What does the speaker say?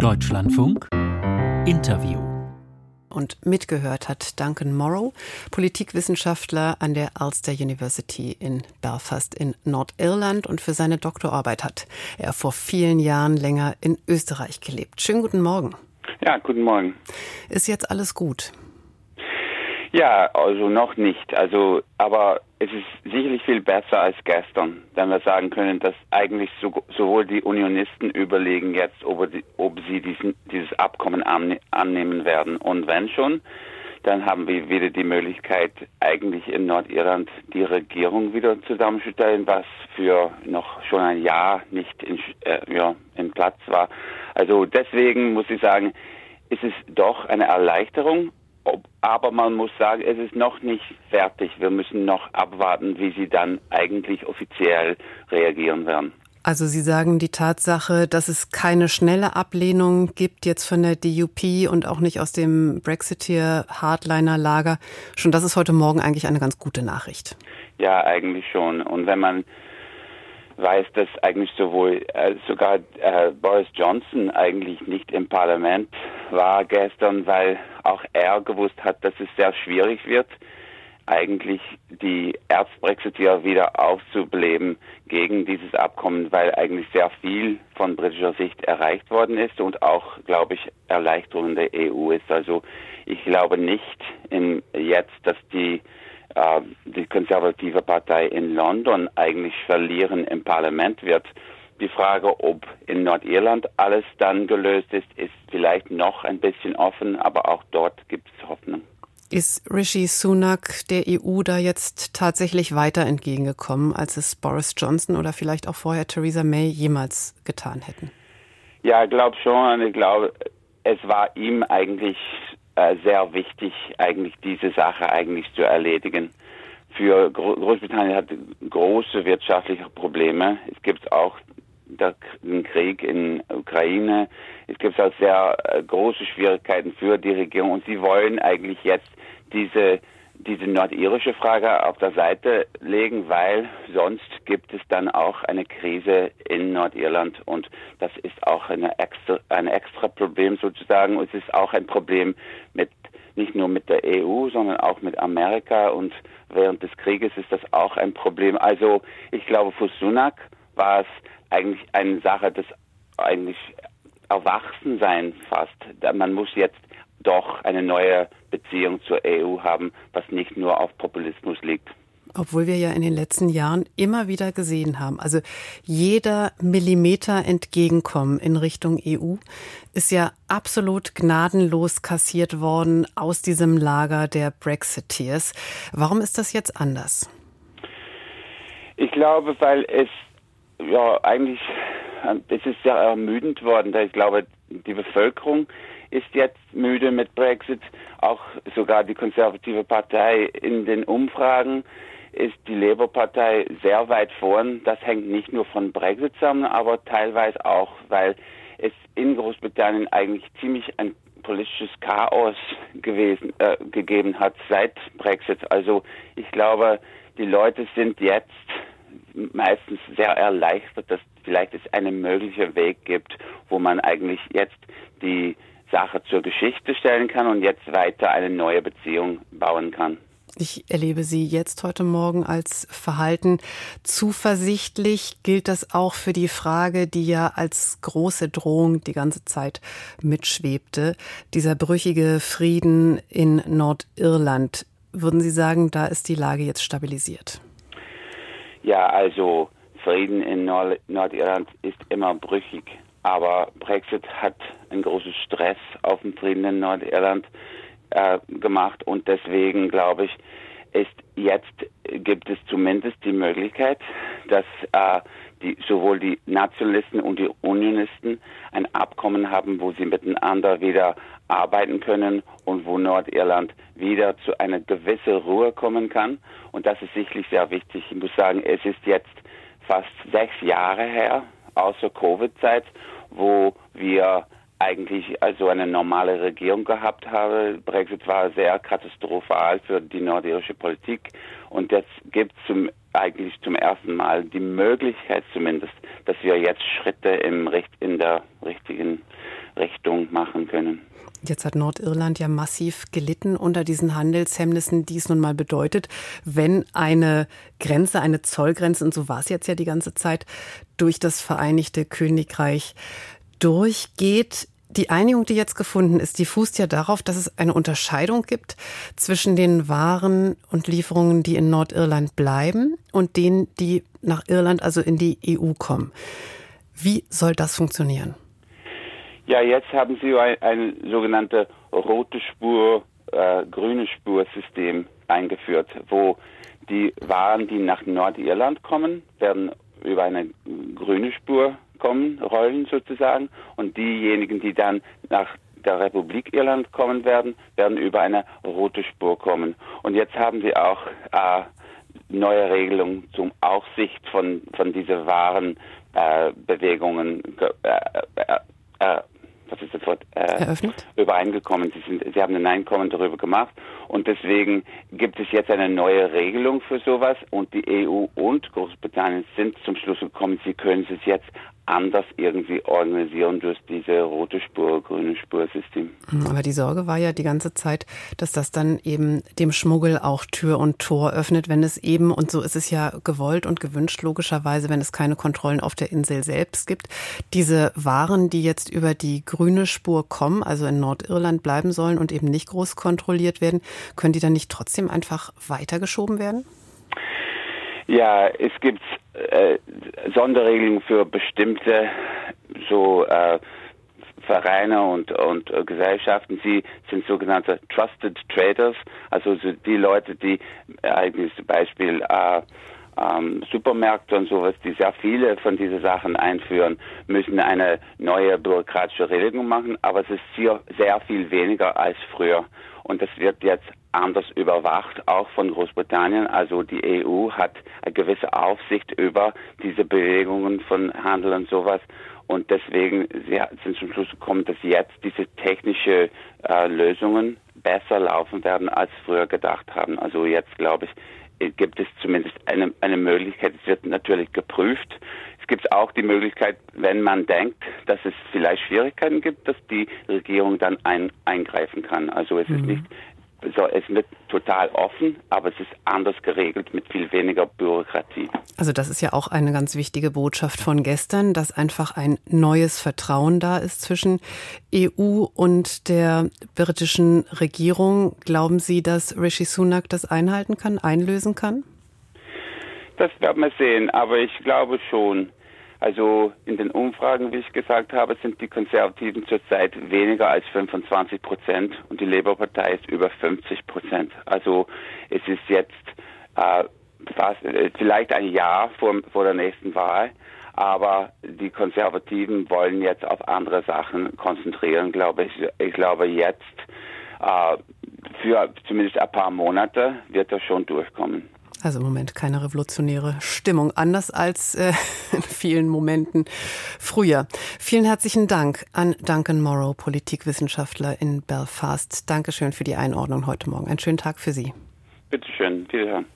Deutschlandfunk Interview und mitgehört hat Duncan Morrow, Politikwissenschaftler an der Ulster University in Belfast in Nordirland und für seine Doktorarbeit hat er vor vielen Jahren länger in Österreich gelebt. Schönen guten Morgen. Ja, guten Morgen. Ist jetzt alles gut? Ja, also noch nicht. Also, aber es ist sicherlich viel besser als gestern, wenn wir sagen können, dass eigentlich so, sowohl die Unionisten überlegen jetzt, ob, die, ob sie diesen, dieses Abkommen annehmen werden. Und wenn schon, dann haben wir wieder die Möglichkeit, eigentlich in Nordirland die Regierung wieder zusammenzustellen, was für noch schon ein Jahr nicht in, äh, ja, in Platz war. Also deswegen muss ich sagen, ist es doch eine Erleichterung, aber man muss sagen, es ist noch nicht fertig. Wir müssen noch abwarten, wie sie dann eigentlich offiziell reagieren werden. Also Sie sagen die Tatsache, dass es keine schnelle Ablehnung gibt jetzt von der DUP und auch nicht aus dem Brexiteer-Hardliner-Lager. Schon das ist heute Morgen eigentlich eine ganz gute Nachricht. Ja, eigentlich schon. Und wenn man weiß, dass eigentlich sowohl äh, sogar äh, Boris Johnson eigentlich nicht im Parlament war gestern, weil auch er gewusst hat, dass es sehr schwierig wird, eigentlich die Erzbrexiteer wieder aufzubeleben gegen dieses Abkommen, weil eigentlich sehr viel von britischer Sicht erreicht worden ist und auch, glaube ich, Erleichterung der EU ist. Also ich glaube nicht in jetzt, dass die äh, die konservative Partei in London eigentlich verlieren im Parlament wird. Die Frage, ob in Nordirland alles dann gelöst ist, ist vielleicht noch ein bisschen offen, aber auch dort gibt es Hoffnung. Ist Rishi Sunak der EU da jetzt tatsächlich weiter entgegengekommen, als es Boris Johnson oder vielleicht auch vorher Theresa May jemals getan hätten? Ja, ich glaube schon. Ich glaube, es war ihm eigentlich äh, sehr wichtig, eigentlich diese Sache eigentlich zu erledigen. Für Großbritannien hat große wirtschaftliche Probleme. Es gibt auch den Krieg in Ukraine. Es gibt auch sehr äh, große Schwierigkeiten für die Regierung und sie wollen eigentlich jetzt diese diese nordirische Frage auf der Seite legen, weil sonst gibt es dann auch eine Krise in Nordirland und das ist auch eine extra, ein extra Problem sozusagen. Und es ist auch ein Problem mit nicht nur mit der EU, sondern auch mit Amerika und während des Krieges ist das auch ein Problem. Also ich glaube, für Sunak war es eigentlich eine Sache des eigentlich Erwachsensein fast. Man muss jetzt doch eine neue Beziehung zur EU haben, was nicht nur auf Populismus liegt. Obwohl wir ja in den letzten Jahren immer wieder gesehen haben, also jeder Millimeter Entgegenkommen in Richtung EU ist ja absolut gnadenlos kassiert worden aus diesem Lager der Brexiteers. Warum ist das jetzt anders? Ich glaube, weil es ja eigentlich es ist sehr ermüdend worden. Ich glaube, die Bevölkerung ist jetzt müde mit Brexit. Auch sogar die konservative Partei in den Umfragen ist die Labour-Partei sehr weit vorn. Das hängt nicht nur von Brexit zusammen, aber teilweise auch, weil es in Großbritannien eigentlich ziemlich ein politisches Chaos gewesen, äh, gegeben hat seit Brexit. Also ich glaube, die Leute sind jetzt meistens sehr erleichtert, dass vielleicht es einen möglichen Weg gibt, wo man eigentlich jetzt die Sache zur Geschichte stellen kann und jetzt weiter eine neue Beziehung bauen kann. Ich erlebe Sie jetzt heute Morgen als verhalten zuversichtlich. Gilt das auch für die Frage, die ja als große Drohung die ganze Zeit mitschwebte, dieser brüchige Frieden in Nordirland? Würden Sie sagen, da ist die Lage jetzt stabilisiert? Ja, also Frieden in Nord Nordirland ist immer brüchig. Aber Brexit hat einen großen Stress auf dem Frieden in Nordirland äh, gemacht und deswegen glaube ich, ist jetzt gibt es zumindest die Möglichkeit, dass äh, die, sowohl die Nationalisten und die Unionisten ein Abkommen haben, wo sie miteinander wieder arbeiten können und wo Nordirland wieder zu einer gewissen Ruhe kommen kann. Und das ist sicherlich sehr wichtig. Ich muss sagen, es ist jetzt fast sechs Jahre her, außer Covid-Zeit, wo wir eigentlich also eine normale Regierung gehabt haben. Brexit war sehr katastrophal für die nordirische Politik und jetzt gibt es eigentlich zum ersten Mal die Möglichkeit zumindest, dass wir jetzt Schritte im in der richtigen Richt können. Jetzt hat Nordirland ja massiv gelitten unter diesen Handelshemmnissen, die es nun mal bedeutet, wenn eine Grenze, eine Zollgrenze, und so war es jetzt ja die ganze Zeit, durch das Vereinigte Königreich durchgeht. Die Einigung, die jetzt gefunden ist, die fußt ja darauf, dass es eine Unterscheidung gibt zwischen den Waren und Lieferungen, die in Nordirland bleiben und denen, die nach Irland, also in die EU kommen. Wie soll das funktionieren? Ja, jetzt haben Sie ein, ein sogenannte rote Spur, äh, grüne Spur-System eingeführt, wo die Waren, die nach Nordirland kommen, werden über eine grüne Spur kommen, rollen sozusagen, und diejenigen, die dann nach der Republik Irland kommen werden, werden über eine rote Spur kommen. Und jetzt haben sie auch äh, neue Regelungen zum Aufsicht von, von diesen Warenbewegungen äh, äh, äh, was ist sofort äh, übereingekommen. Sie, sind, sie haben ein Einkommen darüber gemacht und deswegen gibt es jetzt eine neue Regelung für sowas und die EU und Großbritannien sind zum Schluss gekommen, sie können es jetzt anders irgendwie organisieren durch diese rote Spur, grüne Spursystem. Hm, aber die Sorge war ja die ganze Zeit, dass das dann eben dem Schmuggel auch Tür und Tor öffnet, wenn es eben, und so ist es ja gewollt und gewünscht, logischerweise, wenn es keine Kontrollen auf der Insel selbst gibt, diese Waren, die jetzt über die grüne Spur kommen, also in Nordirland bleiben sollen und eben nicht groß kontrolliert werden, können die dann nicht trotzdem einfach weitergeschoben werden? Ja, es gibt äh, Sonderregelungen für bestimmte so äh, Vereine und, und äh, Gesellschaften. Sie sind sogenannte Trusted Traders, also so die Leute, die eigentlich zum Beispiel äh, ähm, Supermärkte und sowas, die sehr viele von diesen Sachen einführen, müssen eine neue bürokratische Regelung machen, aber es ist sehr, sehr viel weniger als früher. Und das wird jetzt anders überwacht, auch von Großbritannien. Also die EU hat eine gewisse Aufsicht über diese Bewegungen von Handel und sowas. Und deswegen sie sind zum Schluss gekommen, dass jetzt diese technische äh, Lösungen besser laufen werden, als früher gedacht haben. Also jetzt glaube ich, gibt es zumindest eine, eine Möglichkeit. Es wird natürlich geprüft. Es gibt auch die Möglichkeit, wenn man denkt, dass es vielleicht Schwierigkeiten gibt, dass die Regierung dann ein, eingreifen kann. Also es mhm. ist nicht so, es wird total offen, aber es ist anders geregelt mit viel weniger Bürokratie. Also das ist ja auch eine ganz wichtige Botschaft von gestern, dass einfach ein neues Vertrauen da ist zwischen EU und der britischen Regierung. Glauben Sie, dass Rishi Sunak das einhalten kann, einlösen kann? Das werden wir sehen, aber ich glaube schon. Also in den Umfragen, wie ich gesagt habe, sind die Konservativen zurzeit weniger als 25 Prozent und die Labour-Partei ist über 50 Prozent. Also es ist jetzt äh, fast äh, vielleicht ein Jahr vor, vor der nächsten Wahl, aber die Konservativen wollen jetzt auf andere Sachen konzentrieren, glaube ich. Ich glaube jetzt äh, für zumindest ein paar Monate wird er schon durchkommen. Also im Moment keine revolutionäre Stimmung, anders als äh, in vielen Momenten früher. Vielen herzlichen Dank an Duncan Morrow, Politikwissenschaftler in Belfast. Dankeschön für die Einordnung heute Morgen. Einen schönen Tag für Sie. Bitte schön. Wiederhören.